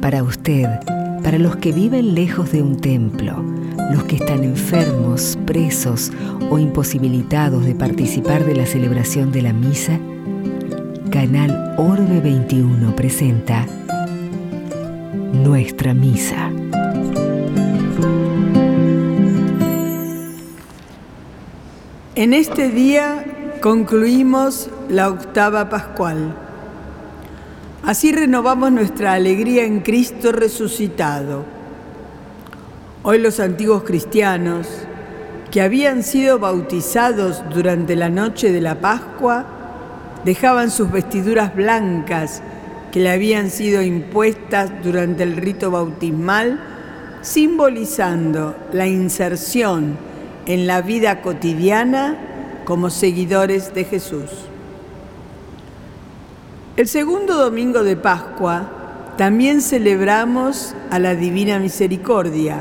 Para usted, para los que viven lejos de un templo, los que están enfermos, presos o imposibilitados de participar de la celebración de la misa, Canal Orbe 21 presenta Nuestra Misa. En este día concluimos la octava pascual. Así renovamos nuestra alegría en Cristo resucitado. Hoy los antiguos cristianos, que habían sido bautizados durante la noche de la Pascua, dejaban sus vestiduras blancas que le habían sido impuestas durante el rito bautismal, simbolizando la inserción en la vida cotidiana como seguidores de Jesús. El segundo domingo de Pascua también celebramos a la Divina Misericordia,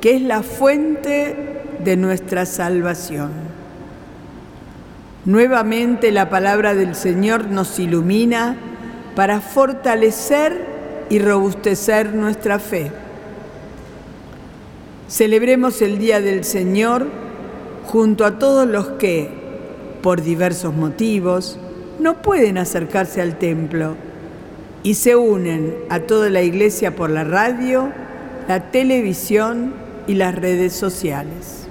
que es la fuente de nuestra salvación. Nuevamente la palabra del Señor nos ilumina para fortalecer y robustecer nuestra fe. Celebremos el Día del Señor junto a todos los que, por diversos motivos, no pueden acercarse al templo y se unen a toda la iglesia por la radio, la televisión y las redes sociales.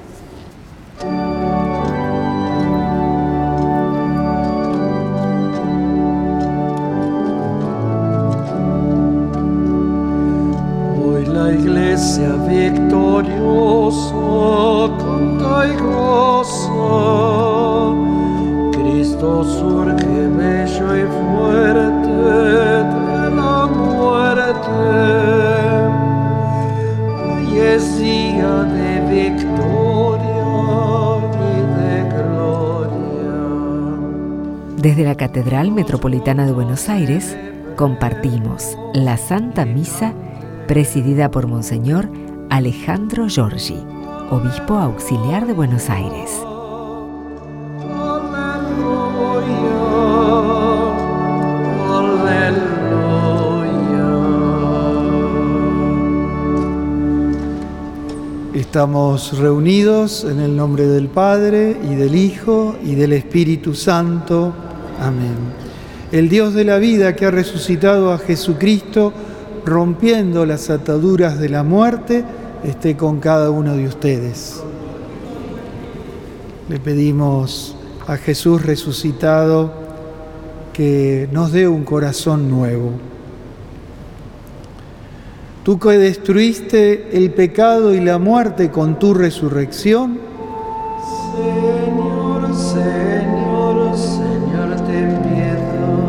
Hoy la iglesia victoriosa canta y goza. Surge bello y fuerte de la muerte. De victoria y de gloria. Desde la Catedral Metropolitana de Buenos Aires compartimos la Santa Misa presidida por Monseñor Alejandro Giorgi, Obispo Auxiliar de Buenos Aires. Estamos reunidos en el nombre del Padre y del Hijo y del Espíritu Santo. Amén. El Dios de la vida que ha resucitado a Jesucristo, rompiendo las ataduras de la muerte, esté con cada uno de ustedes. Le pedimos a Jesús resucitado que nos dé un corazón nuevo. Tú que destruiste el pecado y la muerte con tu resurrección, Señor, Señor, Señor, ten piedad.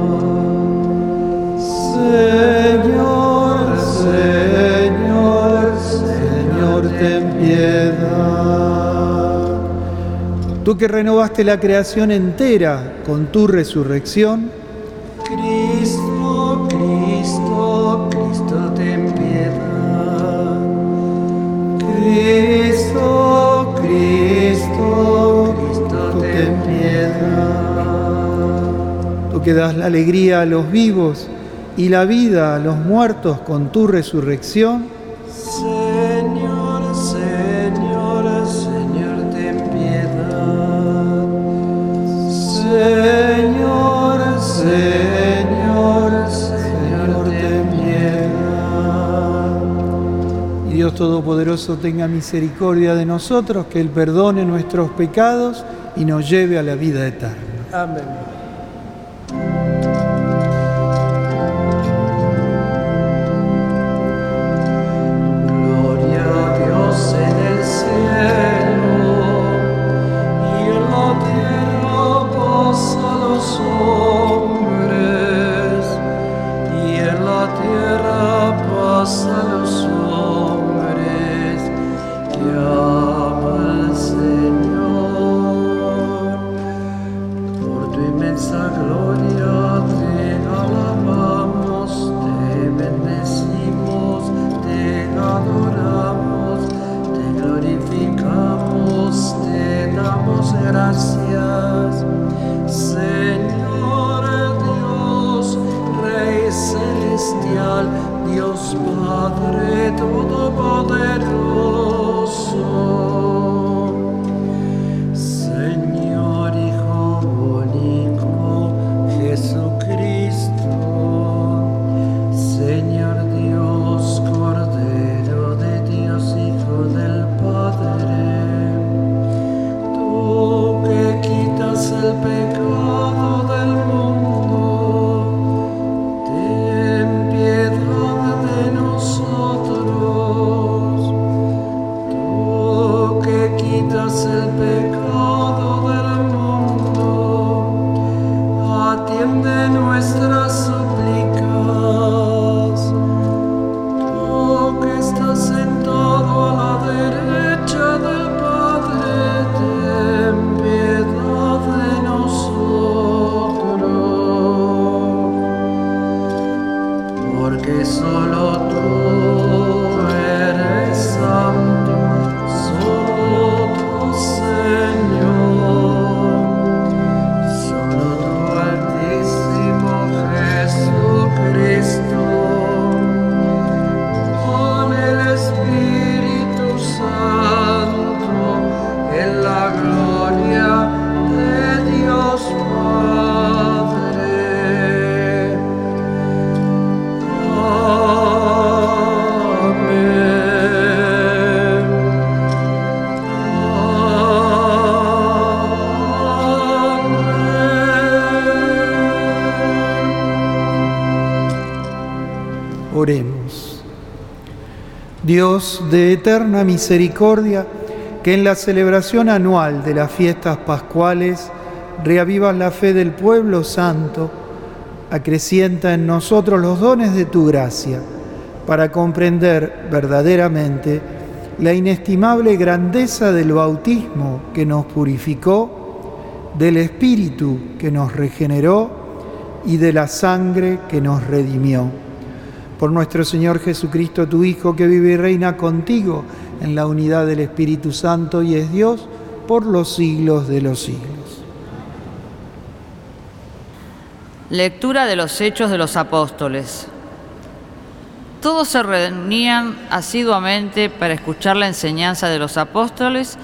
Señor, Señor, Señor, ten piedad. Tú que renovaste la creación entera con tu resurrección, Cristo, Cristo, ten piedad. Tú que das la alegría a los vivos y la vida a los muertos con tu resurrección, Señor, Señor, Señor, ten piedad. Señor, Señor, Todopoderoso tenga misericordia de nosotros, que Él perdone nuestros pecados y nos lleve a la vida eterna. Amén. Dios de eterna misericordia, que en la celebración anual de las fiestas pascuales reavivas la fe del pueblo santo, acrecienta en nosotros los dones de tu gracia, para comprender verdaderamente la inestimable grandeza del bautismo que nos purificó, del Espíritu que nos regeneró y de la sangre que nos redimió por nuestro Señor Jesucristo, tu Hijo, que vive y reina contigo en la unidad del Espíritu Santo y es Dios por los siglos de los siglos. Lectura de los Hechos de los Apóstoles. Todos se reunían asiduamente para escuchar la enseñanza de los apóstoles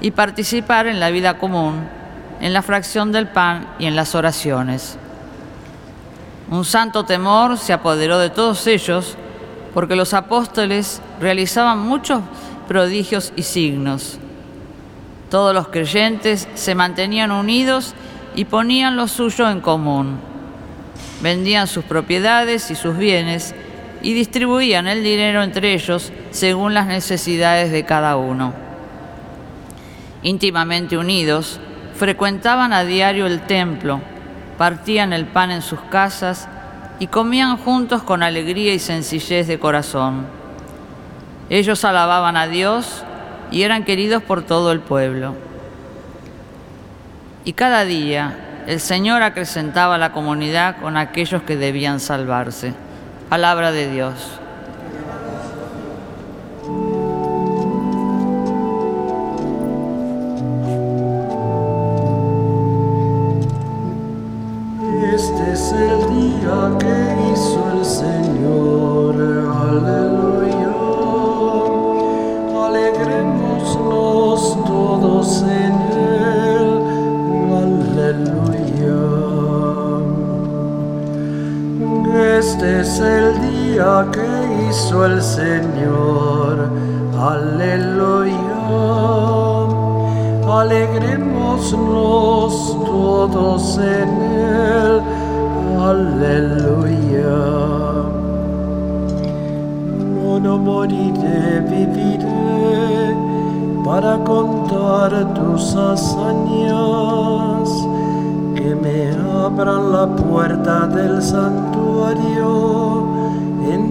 y participar en la vida común, en la fracción del pan y en las oraciones. Un santo temor se apoderó de todos ellos porque los apóstoles realizaban muchos prodigios y signos. Todos los creyentes se mantenían unidos y ponían lo suyo en común. Vendían sus propiedades y sus bienes y distribuían el dinero entre ellos según las necesidades de cada uno. Íntimamente unidos, frecuentaban a diario el templo, partían el pan en sus casas y comían juntos con alegría y sencillez de corazón. Ellos alababan a Dios y eran queridos por todo el pueblo. Y cada día el Señor acrecentaba la comunidad con aquellos que debían salvarse. Palabra de Dios. Es el día que hizo el Señor, aleluya. Alegrémonos todos en él, aleluya. No, no moriré, viviré para contar tus hazañas, que me abran la puerta del santuario,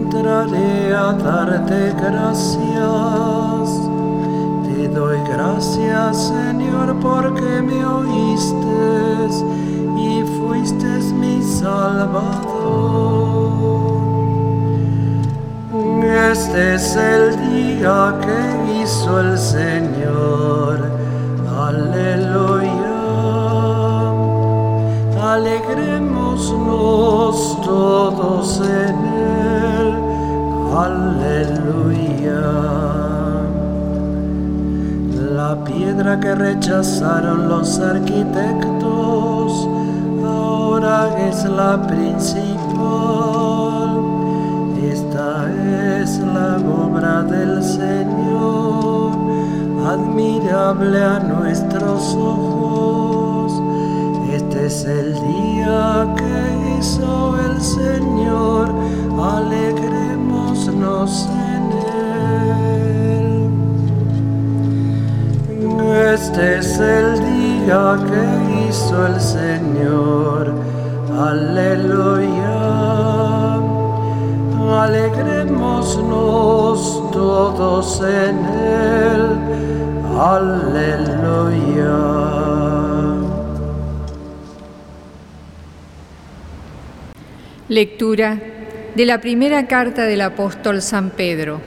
entraré a darte gracias. Te doy gracias, Señor, porque me oíste y fuiste mi Salvador. Este es el día que hizo el Señor. Aleluya. Alegremosnos todos en él. Aleluya. La piedra que rechazaron los arquitectos ahora es la principal. Esta es la obra del Señor, admirable a nuestros ojos. Es el día que hizo el Señor, alegrémonos en él. Este es el día que hizo el Señor, aleluya. Alegrémonos todos en él, aleluya. Lectura de la primera carta del apóstol San Pedro.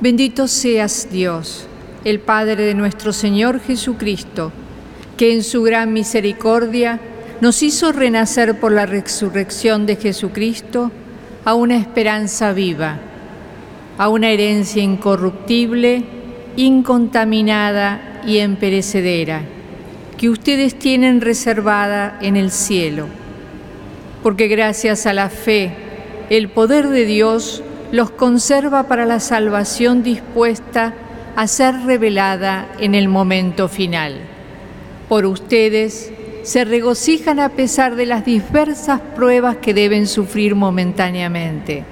Bendito seas Dios, el Padre de nuestro Señor Jesucristo, que en su gran misericordia nos hizo renacer por la resurrección de Jesucristo a una esperanza viva, a una herencia incorruptible, incontaminada y imperecedera, que ustedes tienen reservada en el cielo porque gracias a la fe, el poder de Dios los conserva para la salvación dispuesta a ser revelada en el momento final. Por ustedes se regocijan a pesar de las diversas pruebas que deben sufrir momentáneamente.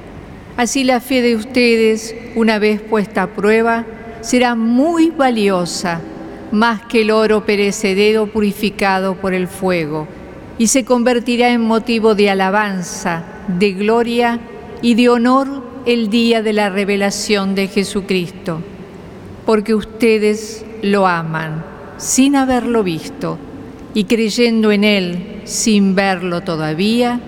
Así la fe de ustedes, una vez puesta a prueba, será muy valiosa, más que el oro perecedero purificado por el fuego y se convertirá en motivo de alabanza, de gloria y de honor el día de la revelación de Jesucristo, porque ustedes lo aman sin haberlo visto y creyendo en Él sin verlo todavía,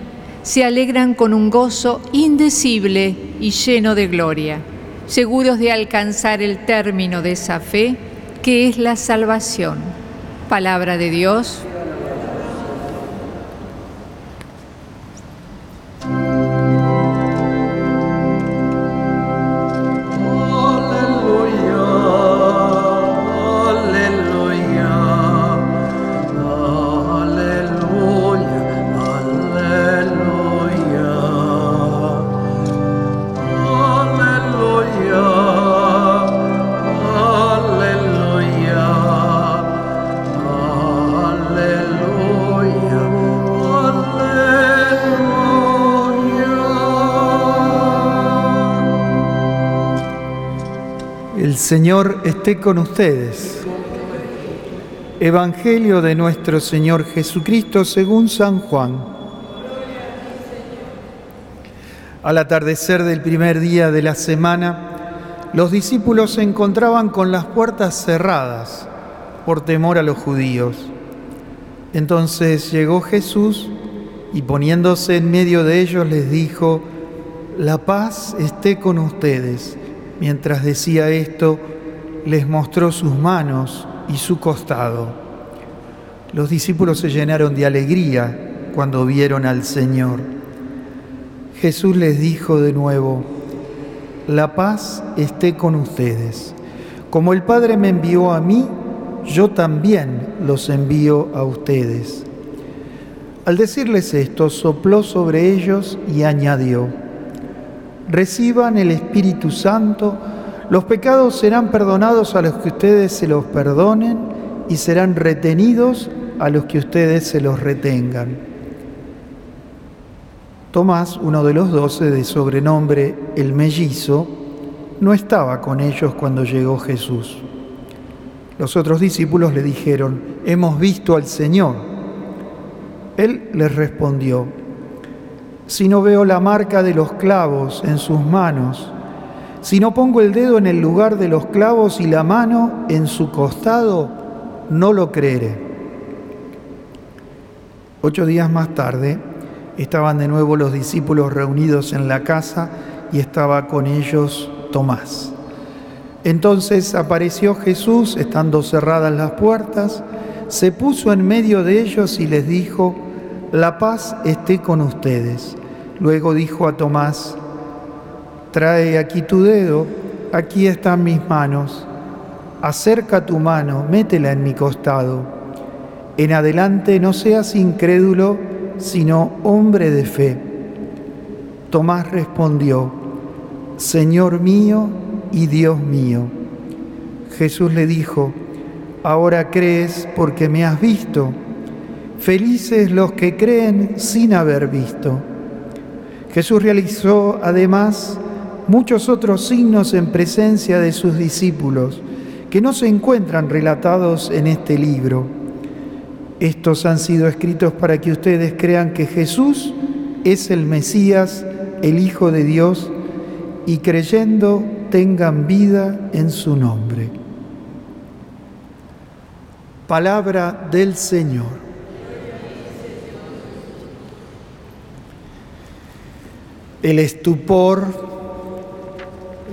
se alegran con un gozo indecible y lleno de gloria, seguros de alcanzar el término de esa fe que es la salvación. Palabra de Dios. Señor esté con ustedes. Evangelio de nuestro Señor Jesucristo según San Juan. Al atardecer del primer día de la semana, los discípulos se encontraban con las puertas cerradas por temor a los judíos. Entonces llegó Jesús y poniéndose en medio de ellos les dijo, la paz esté con ustedes. Mientras decía esto, les mostró sus manos y su costado. Los discípulos se llenaron de alegría cuando vieron al Señor. Jesús les dijo de nuevo, la paz esté con ustedes. Como el Padre me envió a mí, yo también los envío a ustedes. Al decirles esto, sopló sobre ellos y añadió, reciban el Espíritu Santo, los pecados serán perdonados a los que ustedes se los perdonen y serán retenidos a los que ustedes se los retengan. Tomás, uno de los doce de sobrenombre el mellizo, no estaba con ellos cuando llegó Jesús. Los otros discípulos le dijeron, hemos visto al Señor. Él les respondió, si no veo la marca de los clavos en sus manos, si no pongo el dedo en el lugar de los clavos y la mano en su costado, no lo creeré. Ocho días más tarde, estaban de nuevo los discípulos reunidos en la casa y estaba con ellos Tomás. Entonces apareció Jesús, estando cerradas las puertas, se puso en medio de ellos y les dijo, la paz esté con ustedes. Luego dijo a Tomás, trae aquí tu dedo, aquí están mis manos, acerca tu mano, métela en mi costado. En adelante no seas incrédulo, sino hombre de fe. Tomás respondió, Señor mío y Dios mío. Jesús le dijo, ahora crees porque me has visto. Felices los que creen sin haber visto. Jesús realizó además muchos otros signos en presencia de sus discípulos que no se encuentran relatados en este libro. Estos han sido escritos para que ustedes crean que Jesús es el Mesías, el Hijo de Dios, y creyendo tengan vida en su nombre. Palabra del Señor. El estupor,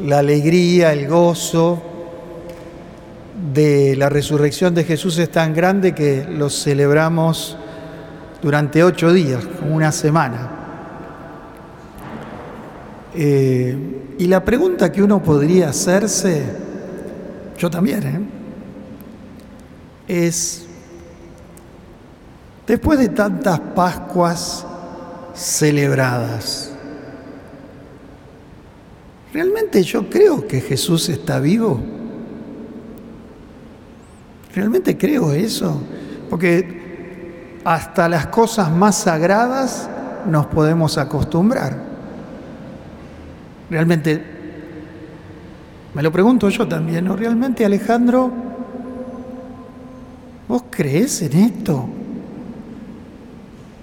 la alegría, el gozo de la resurrección de Jesús es tan grande que lo celebramos durante ocho días, una semana. Eh, y la pregunta que uno podría hacerse, yo también, ¿eh? es, después de tantas Pascuas celebradas, ¿realmente yo creo que Jesús está vivo? ¿Realmente creo eso? Porque hasta las cosas más sagradas nos podemos acostumbrar. Realmente, me lo pregunto yo también, ¿no? ¿Realmente Alejandro ¿Vos crees en esto?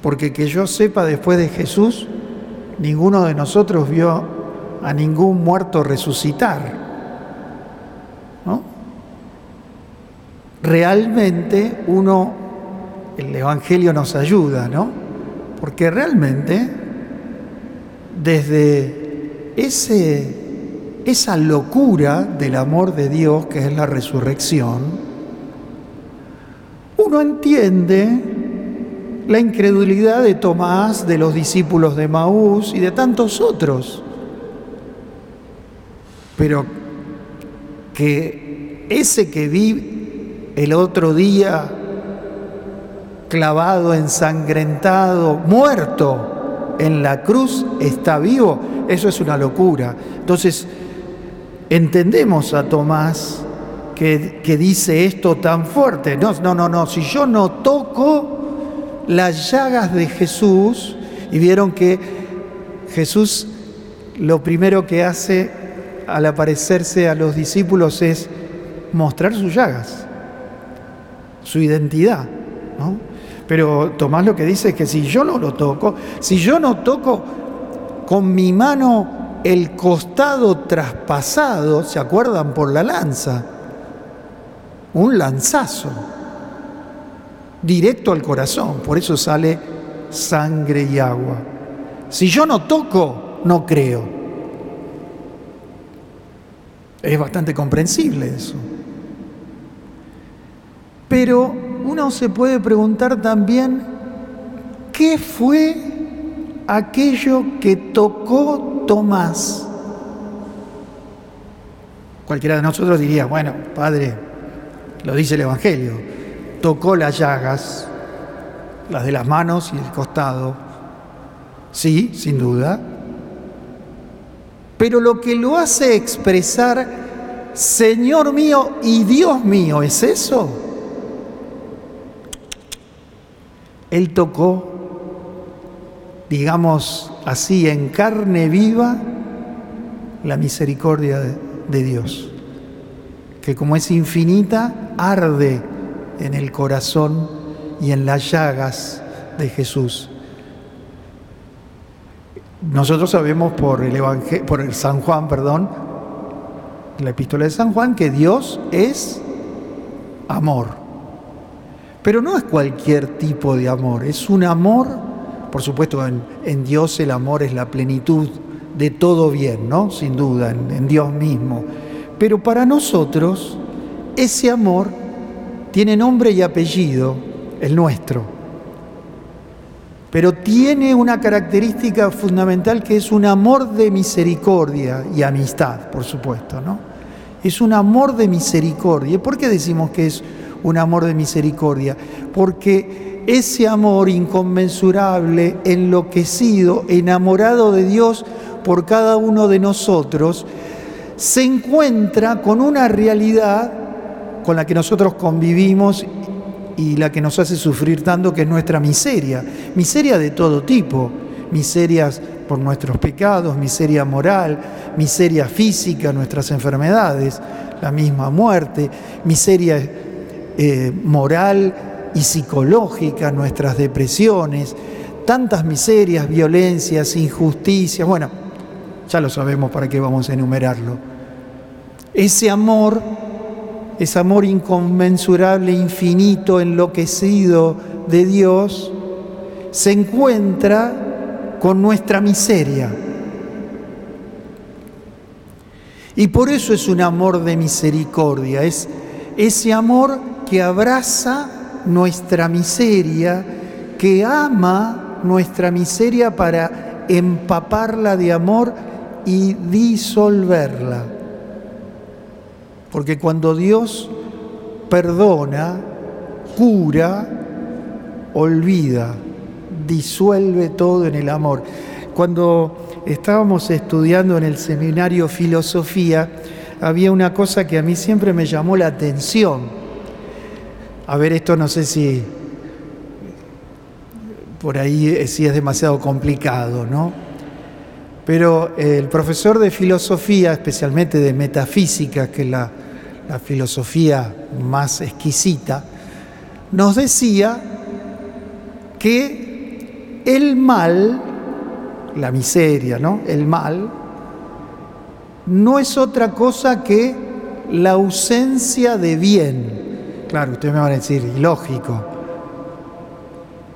Porque que yo sepa después de Jesús, ninguno de nosotros vio a ningún muerto resucitar. ¿No? Realmente uno, el Evangelio nos ayuda, ¿no? Porque realmente desde ese, esa locura del amor de Dios que es la resurrección, uno entiende la incredulidad de Tomás, de los discípulos de Maús y de tantos otros. Pero que ese que vi el otro día clavado, ensangrentado, muerto en la cruz, está vivo, eso es una locura. Entonces, entendemos a Tomás que, dice esto tan fuerte. No, no, no, no. Si yo no toco las llagas de Jesús, y vieron que Jesús lo primero que hace al aparecerse a los discípulos es mostrar sus llagas, su identidad. Pero Tomás lo que dice es que si yo no lo toco, si yo no toco con mi mano el costado traspasado, ¿se acuerdan? Por la lanza un lanzazo directo al corazón, por eso sale sangre y agua. Si yo no toco, no creo. Es bastante comprensible eso. Pero uno se puede preguntar también, ¿qué fue aquello que tocó Tomás? Cualquiera de nosotros diría, bueno, Padre, lo dice el Evangelio, tocó las llagas, las de las manos y el costado, sí, sin duda, pero lo que lo hace expresar, Señor mío y Dios mío, ¿es eso? Él tocó, digamos así, en carne viva la misericordia de, Dios que como es infinita, arde en el corazón y en las llagas de Jesús. Nosotros sabemos por el Evangelio, por el San Juan, perdón, la epístola de San Juan, que Dios es amor. Pero no es cualquier tipo de amor, es un amor, por supuesto, en, en Dios el amor es la plenitud de todo bien, ¿no? Sin duda, en Dios mismo pero para nosotros ese amor tiene nombre y apellido, el nuestro. Pero tiene una característica fundamental que es un amor de misericordia y amistad, por supuesto, ¿no? Es un amor de misericordia. ¿Por qué decimos que es un amor de misericordia? Porque ese amor inconmensurable, enloquecido, enamorado de Dios por cada uno de nosotros, se encuentra con una realidad con la que nosotros convivimos y la que nos hace sufrir tanto, que es nuestra miseria. Miseria de todo tipo, miserias por nuestros pecados, miseria moral, miseria física, nuestras enfermedades, la misma muerte, miseria eh, moral y psicológica, nuestras depresiones, tantas miserias, violencias, injusticias, bueno, ya lo sabemos para qué vamos a enumerarlo. Ese amor ese amor inconmensurable, infinito, enloquecido de Dios, se encuentra con nuestra miseria. Y por eso es un amor de misericordia, es ese amor que abraza nuestra miseria, que ama nuestra miseria para empaparla de amor y disolverla. Porque cuando Dios perdona, cura, olvida, disuelve todo en el amor. Cuando estábamos estudiando en el seminario filosofía, había una cosa que a mí siempre me llamó la atención. A ver, esto no sé si por ahí si es demasiado complicado, ¿no? Pero el profesor de filosofía, especialmente de metafísica, que es la, la filosofía más exquisita, nos decía que el mal, la miseria, ¿no? El mal, no es otra cosa que la ausencia de bien. Claro, ustedes me van a decir, ilógico.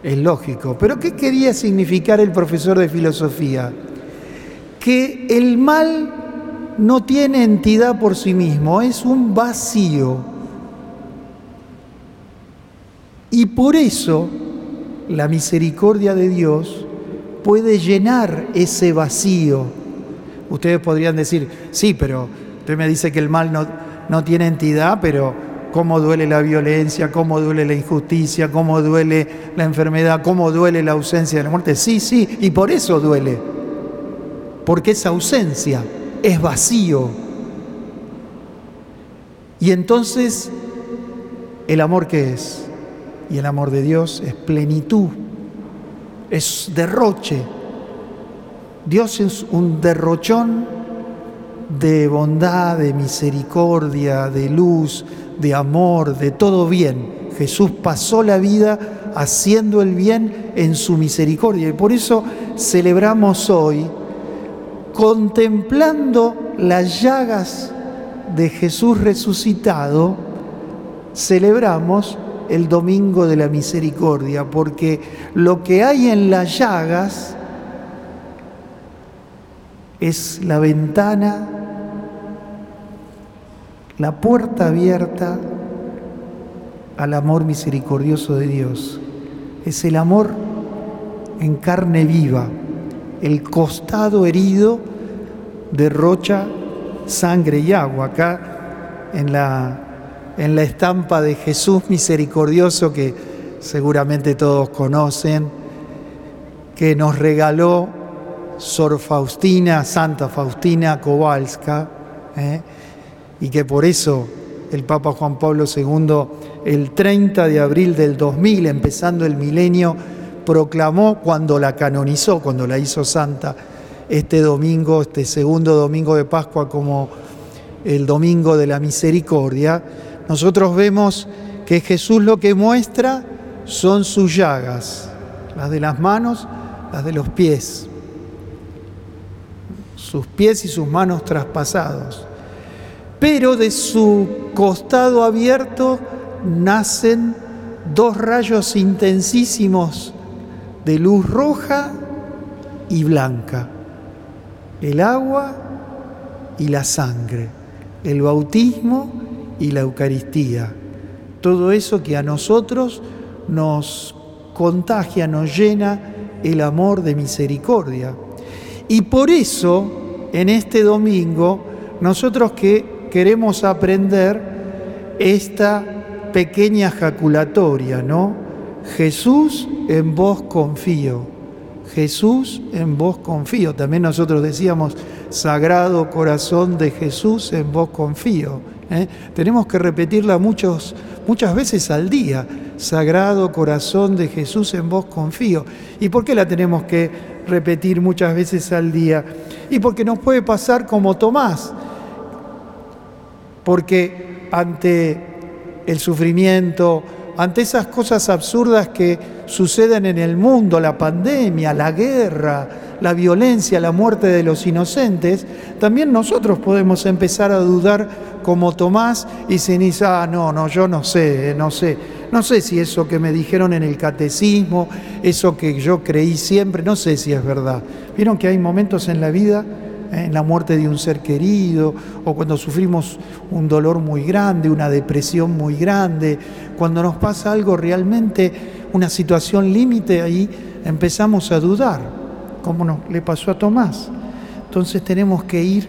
Es lógico. Pero ¿qué quería significar el profesor de filosofía? Que el mal no tiene entidad por sí mismo, es un vacío. Y por eso la misericordia de Dios puede llenar ese vacío. Ustedes podrían decir, sí, pero usted me dice que el mal no, no tiene entidad, pero cómo duele la violencia, cómo duele la injusticia, cómo duele la enfermedad, cómo duele la ausencia de la muerte. Sí, sí, y por eso duele, porque esa ausencia es vacío. Y entonces, ¿el amor qué es? Y el amor de Dios es plenitud, es derroche. Dios es un derrochón de bondad, de misericordia, de luz, de amor, de todo bien. Jesús pasó la vida haciendo el bien en su misericordia y por eso celebramos hoy contemplando las llagas de Jesús resucitado, celebramos el Domingo de la Misericordia, porque lo que hay en las llagas es la ventana, la puerta abierta al amor misericordioso de Dios. Es el amor en carne viva el costado herido derrocha sangre y agua. Acá en la, en la estampa de Jesús misericordioso que seguramente todos conocen, que nos regaló Sor Faustina, Santa Faustina Kowalska, ¿eh? y que por eso el Papa Juan Pablo II, el 30 de abril del 2000, empezando el milenio, proclamó cuando la canonizó, cuando la hizo santa, este domingo, este segundo domingo de Pascua como el domingo de la misericordia, nosotros vemos que Jesús lo que muestra son sus llagas, las de las manos, las de los pies, sus pies y sus manos traspasados. Pero de su costado abierto nacen dos rayos intensísimos de luz roja y blanca, el agua y la sangre, el bautismo y la Eucaristía. Todo eso que a nosotros nos contagia, nos llena el amor de misericordia. Y por eso, en este domingo, nosotros que queremos aprender esta pequeña jaculatoria, ¿no? Jesús, en vos confío. Jesús, en vos confío. También nosotros decíamos, Sagrado Corazón de Jesús, en vos confío. ¿eh? Tenemos que repetirla muchos, muchas veces al día. Sagrado Corazón de Jesús, en vos confío. ¿Y por qué la tenemos que repetir muchas veces al día? Y porque nos puede pasar como Tomás. Porque ante el sufrimiento, ante esas cosas absurdas que suceden en el mundo, la pandemia, la guerra, la violencia, la muerte de los inocentes, también nosotros podemos empezar a dudar como Tomás y se dice, ah, no, no, yo no sé, no sé, no sé si eso que me dijeron en el catecismo, eso que yo creí siempre, no sé si es verdad. Vieron que hay momentos en la vida en la muerte de un ser querido, o cuando sufrimos un dolor muy grande, una depresión muy grande, cuando nos pasa algo realmente, una situación límite, ahí empezamos a dudar, como nos, le pasó a Tomás. Entonces tenemos que ir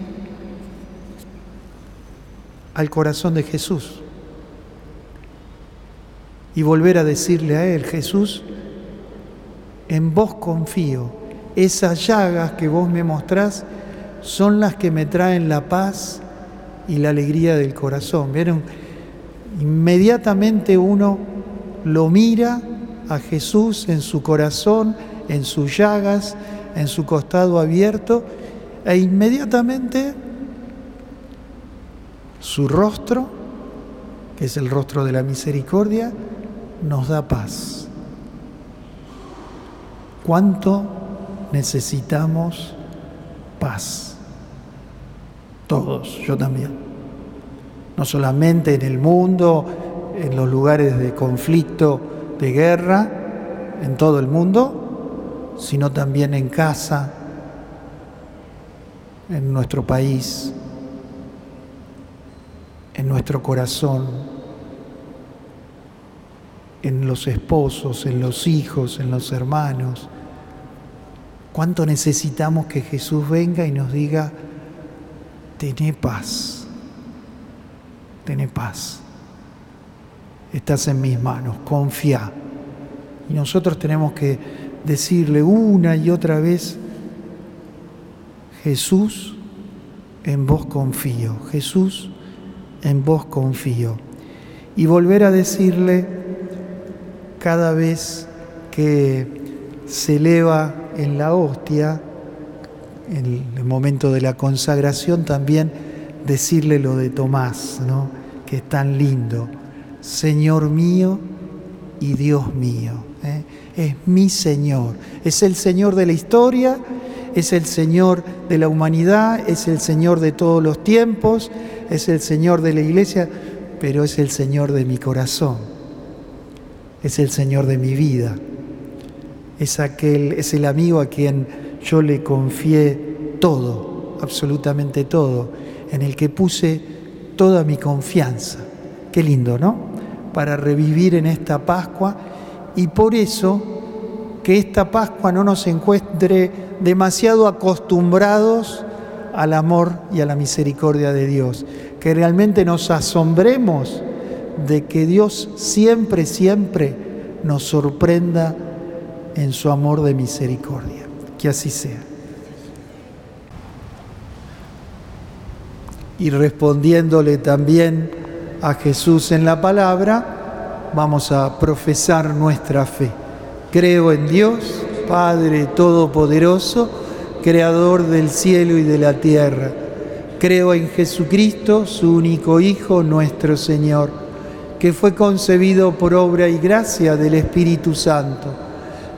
al corazón de Jesús y volver a decirle a Él, Jesús, en vos confío, esas llagas que vos me mostrás, son las que me traen la paz y la alegría del corazón. ¿Vieron? Inmediatamente uno lo mira a Jesús en su corazón, en sus llagas, en su costado abierto, e inmediatamente su rostro, que es el rostro de la misericordia, nos da paz. ¿Cuánto necesitamos paz? Todos, yo también. No solamente en el mundo, en los lugares de conflicto, de guerra, en todo el mundo, sino también en casa, en nuestro país, en nuestro corazón, en los esposos, en los hijos, en los hermanos. ¿Cuánto necesitamos que Jesús venga y nos diga, Tené paz, tené paz. Estás en mis manos, confía. Y nosotros tenemos que decirle una y otra vez, Jesús, en vos confío, Jesús, en vos confío. Y volver a decirle cada vez que se eleva en la hostia, en el momento de la consagración también decirle lo de Tomás, ¿no? que es tan lindo. Señor mío y Dios mío. ¿eh? Es mi Señor. Es el Señor de la historia, es el Señor de la humanidad, es el Señor de todos los tiempos, es el Señor de la iglesia, pero es el Señor de mi corazón. Es el Señor de mi vida. Es aquel, es el amigo a quien yo le confié todo, absolutamente todo, en el que puse toda mi confianza. Qué lindo, ¿no? Para revivir en esta Pascua y por eso que esta Pascua no nos encuentre demasiado acostumbrados al amor y a la misericordia de Dios, que realmente nos asombremos de que Dios siempre, siempre nos sorprenda en su amor de misericordia. Que así sea. Y respondiéndole también a Jesús en la palabra, vamos a profesar nuestra fe. Creo en Dios, Padre Todopoderoso, Creador del cielo y de la tierra. Creo en Jesucristo, su único Hijo, nuestro Señor, que fue concebido por obra y gracia del Espíritu Santo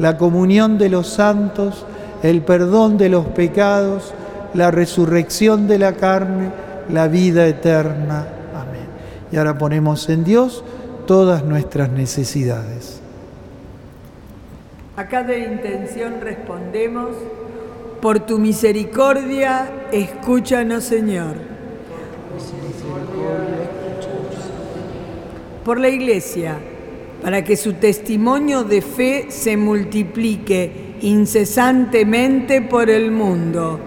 la comunión de los santos, el perdón de los pecados, la resurrección de la carne, la vida eterna. Amén. Y ahora ponemos en Dios todas nuestras necesidades. A cada intención respondemos, por tu misericordia, escúchanos Señor. Por la Iglesia, para que su testimonio de fe se multiplique incesantemente por el mundo.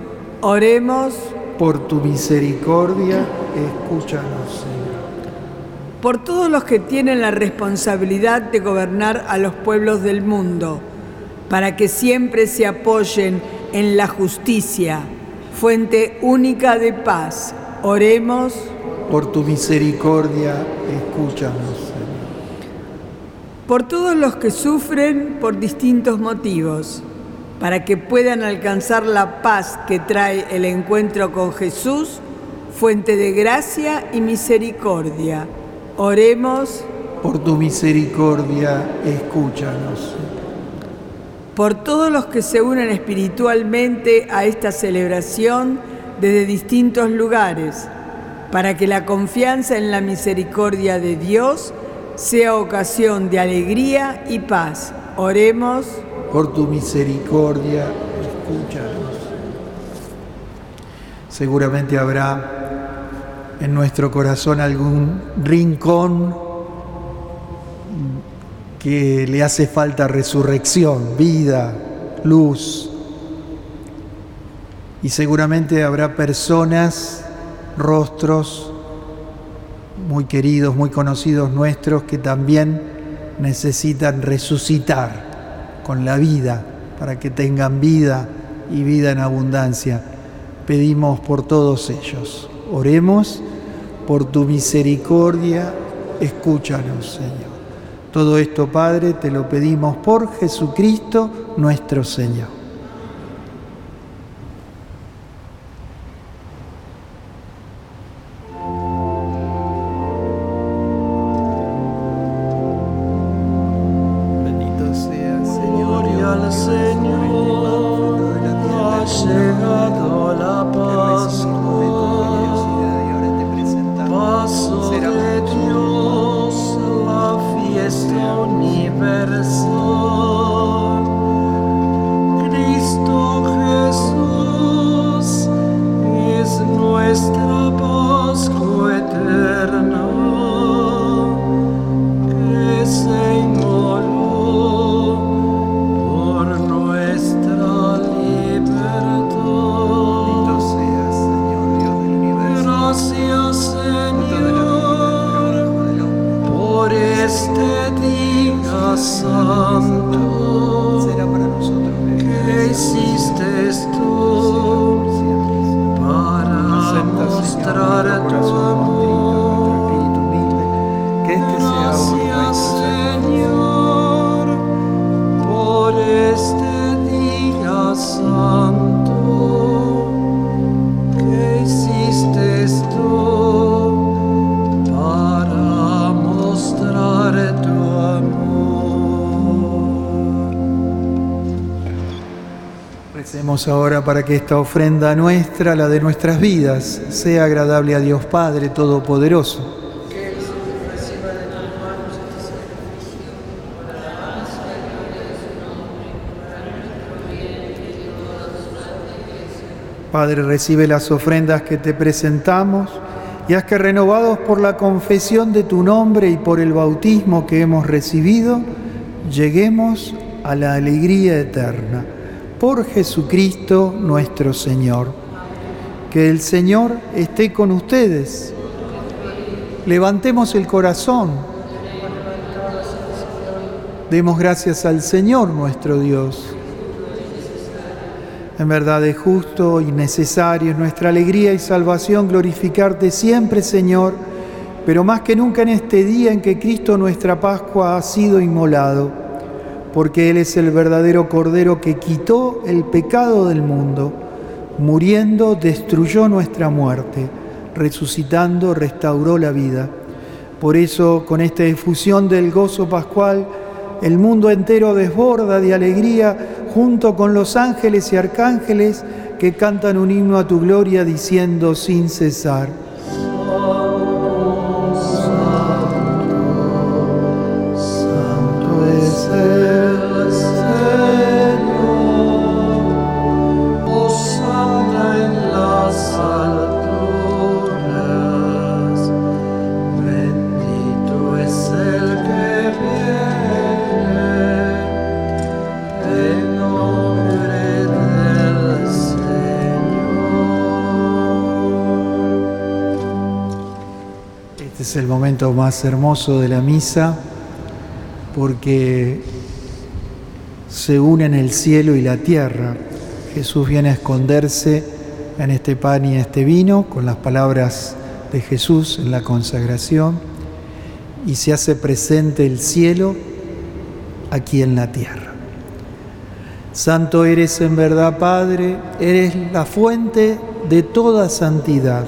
Oremos. Por tu misericordia, escúchanos, Señor. Por todos los que tienen la responsabilidad de gobernar a los pueblos del mundo, para que siempre se apoyen en la justicia, fuente única de paz. Oremos. Por tu misericordia, escúchanos por todos los que sufren por distintos motivos, para que puedan alcanzar la paz que trae el encuentro con Jesús, fuente de gracia y misericordia. Oremos. Por tu misericordia, escúchanos. Por todos los que se unen espiritualmente a esta celebración desde distintos lugares, para que la confianza en la misericordia de Dios sea ocasión de alegría y paz. Oremos. Por tu misericordia, escúchanos. Seguramente habrá en nuestro corazón algún rincón que le hace falta resurrección, vida, luz. Y seguramente habrá personas, rostros, muy queridos, muy conocidos nuestros que también necesitan resucitar con la vida para que tengan vida y vida en abundancia. Pedimos por todos ellos. Oremos por tu misericordia, escúchanos, Señor. Todo esto, Padre, te lo pedimos por Jesucristo nuestro Señor. Ahora para que esta ofrenda nuestra, la de nuestras vidas, sea agradable a Dios Padre Todopoderoso. Padre, recibe las ofrendas que te presentamos y haz que renovados por la confesión de tu nombre y por el bautismo que hemos recibido, lleguemos a la alegría eterna por Jesucristo nuestro Señor. Que el Señor esté con ustedes. Levantemos el corazón. Demos gracias al Señor nuestro Dios. En verdad es justo y necesario, es nuestra alegría y salvación glorificarte siempre, Señor, pero más que nunca en este día en que Cristo nuestra Pascua ha sido inmolado porque Él es el verdadero Cordero que quitó el pecado del mundo, muriendo destruyó nuestra muerte, resucitando restauró la vida. Por eso, con esta difusión del gozo pascual, el mundo entero desborda de alegría junto con los ángeles y arcángeles que cantan un himno a tu gloria diciendo sin cesar. Momento más hermoso de la misa porque se unen el cielo y la tierra. Jesús viene a esconderse en este pan y este vino con las palabras de Jesús en la consagración y se hace presente el cielo aquí en la tierra. Santo eres en verdad, Padre, eres la fuente de toda santidad.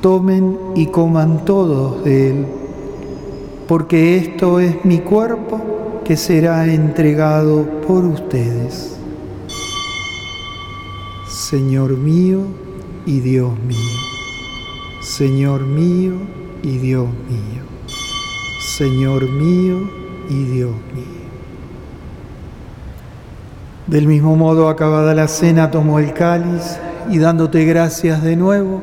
tomen y coman todos de él, porque esto es mi cuerpo que será entregado por ustedes. Señor mío y Dios mío, Señor mío y Dios mío, Señor mío y Dios mío. Del mismo modo, acabada la cena, tomó el cáliz y dándote gracias de nuevo,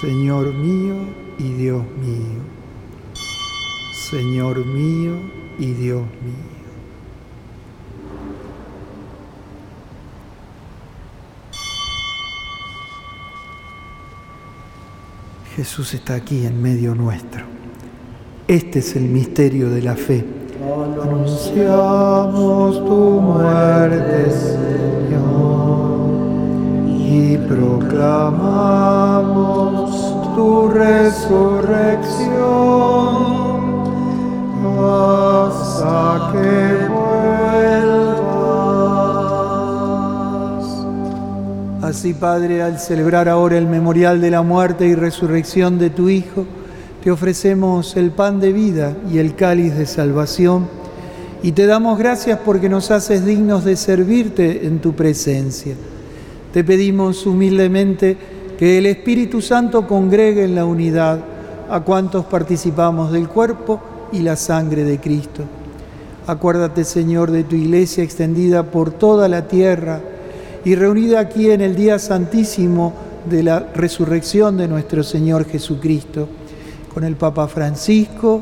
Señor mío y Dios mío, Señor mío y Dios mío. Jesús está aquí en medio nuestro. Este es el misterio de la fe. Anunciamos tu muerte, Señor, y proclamamos tu resurrección hasta que vuelvas. Así, Padre, al celebrar ahora el memorial de la muerte y resurrección de tu Hijo, te ofrecemos el pan de vida y el cáliz de salvación y te damos gracias porque nos haces dignos de servirte en tu presencia. Te pedimos humildemente que el Espíritu Santo congregue en la unidad a cuantos participamos del cuerpo y la sangre de Cristo. Acuérdate, Señor, de tu iglesia extendida por toda la tierra y reunida aquí en el día santísimo de la resurrección de nuestro Señor Jesucristo con el Papa Francisco,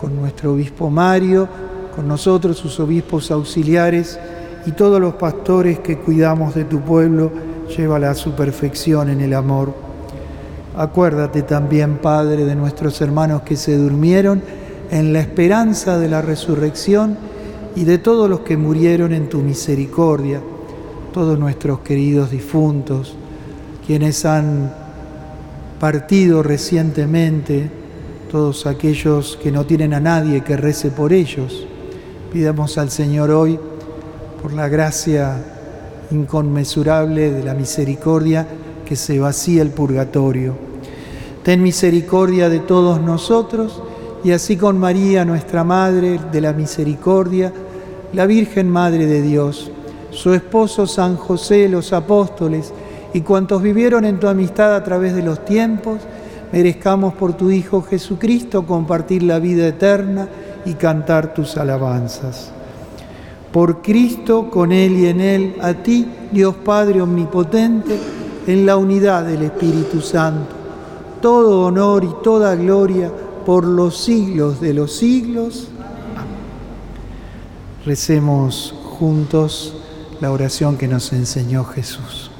con nuestro obispo Mario, con nosotros, sus obispos auxiliares y todos los pastores que cuidamos de tu pueblo, llévala a su perfección en el amor. Acuérdate también, Padre, de nuestros hermanos que se durmieron en la esperanza de la resurrección y de todos los que murieron en tu misericordia, todos nuestros queridos difuntos, quienes han partido recientemente, todos aquellos que no tienen a nadie que rece por ellos. Pidamos al Señor hoy, por la gracia inconmensurable de la misericordia, que se vacíe el purgatorio. Ten misericordia de todos nosotros y así con María, nuestra Madre de la Misericordia, la Virgen Madre de Dios, su esposo San José, los apóstoles y cuantos vivieron en tu amistad a través de los tiempos, merezcamos por tu Hijo Jesucristo compartir la vida eterna y cantar tus alabanzas. Por Cristo, con Él y en Él, a ti, Dios Padre Omnipotente, en la unidad del Espíritu Santo, todo honor y toda gloria por los siglos de los siglos. Recemos juntos la oración que nos enseñó Jesús.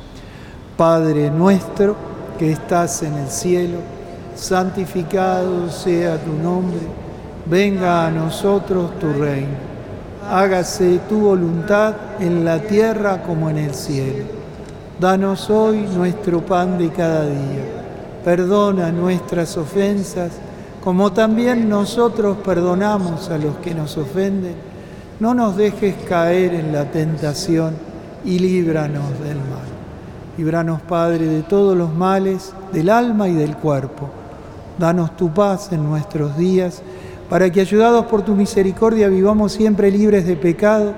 Padre nuestro que estás en el cielo, santificado sea tu nombre, venga a nosotros tu reino, hágase tu voluntad en la tierra como en el cielo. Danos hoy nuestro pan de cada día, perdona nuestras ofensas como también nosotros perdonamos a los que nos ofenden. No nos dejes caer en la tentación y líbranos del mal. Líbranos, Padre, de todos los males, del alma y del cuerpo. Danos tu paz en nuestros días, para que, ayudados por tu misericordia, vivamos siempre libres de pecado,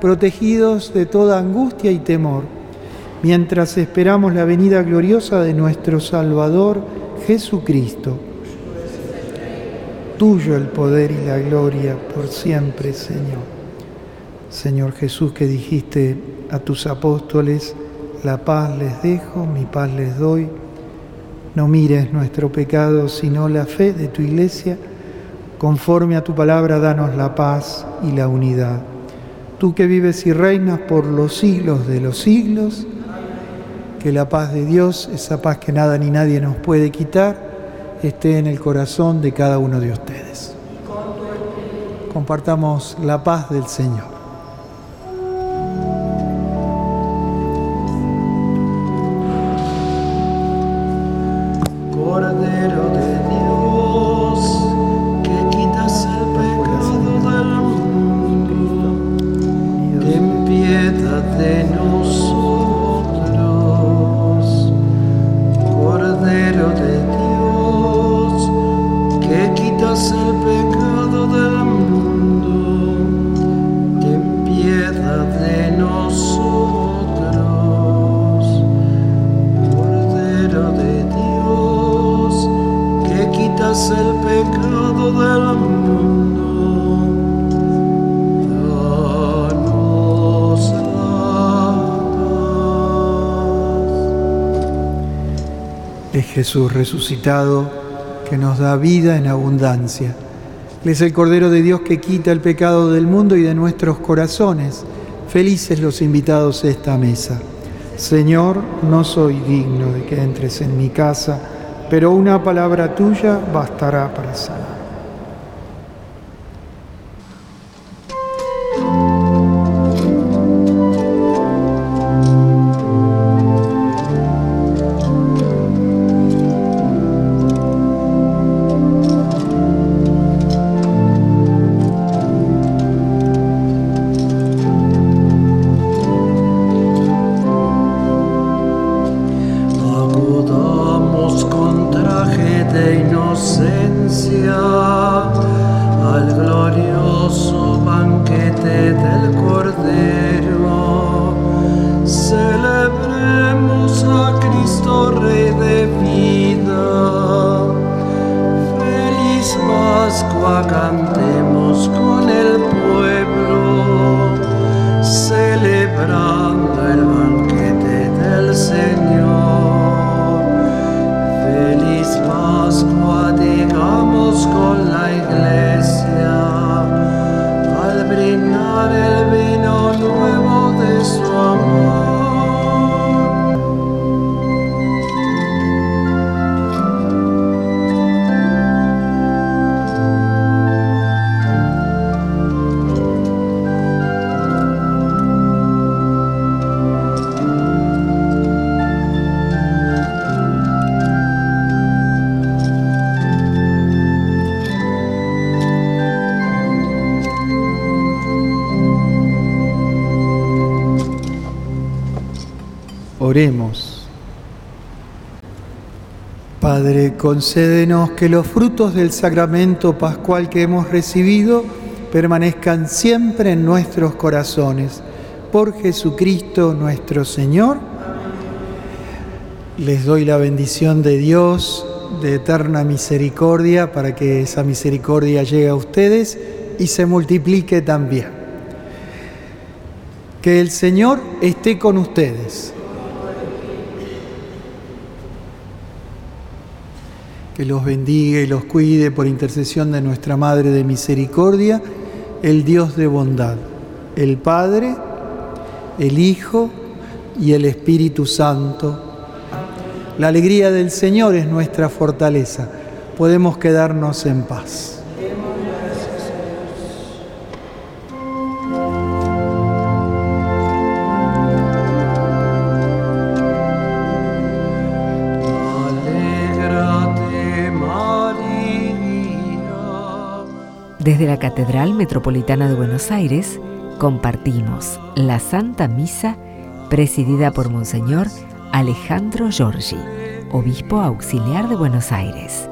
protegidos de toda angustia y temor, mientras esperamos la venida gloriosa de nuestro Salvador, Jesucristo. Tuyo el poder y la gloria por siempre, Señor. Señor Jesús, que dijiste a tus apóstoles, la paz les dejo, mi paz les doy. No mires nuestro pecado, sino la fe de tu iglesia. Conforme a tu palabra, danos la paz y la unidad. Tú que vives y reinas por los siglos de los siglos, que la paz de Dios, esa paz que nada ni nadie nos puede quitar, esté en el corazón de cada uno de ustedes. Compartamos la paz del Señor. Jesús resucitado que nos da vida en abundancia. Él es el Cordero de Dios que quita el pecado del mundo y de nuestros corazones. Felices los invitados a esta mesa. Señor, no soy digno de que entres en mi casa, pero una palabra tuya bastará para sanar. Concédenos que los frutos del sacramento pascual que hemos recibido permanezcan siempre en nuestros corazones. Por Jesucristo nuestro Señor. Les doy la bendición de Dios, de eterna misericordia, para que esa misericordia llegue a ustedes y se multiplique también. Que el Señor esté con ustedes. Que los bendiga y los cuide por intercesión de nuestra Madre de Misericordia, el Dios de bondad, el Padre, el Hijo y el Espíritu Santo. La alegría del Señor es nuestra fortaleza. Podemos quedarnos en paz. Desde la Catedral Metropolitana de Buenos Aires compartimos la Santa Misa presidida por Monseñor Alejandro Giorgi, Obispo Auxiliar de Buenos Aires.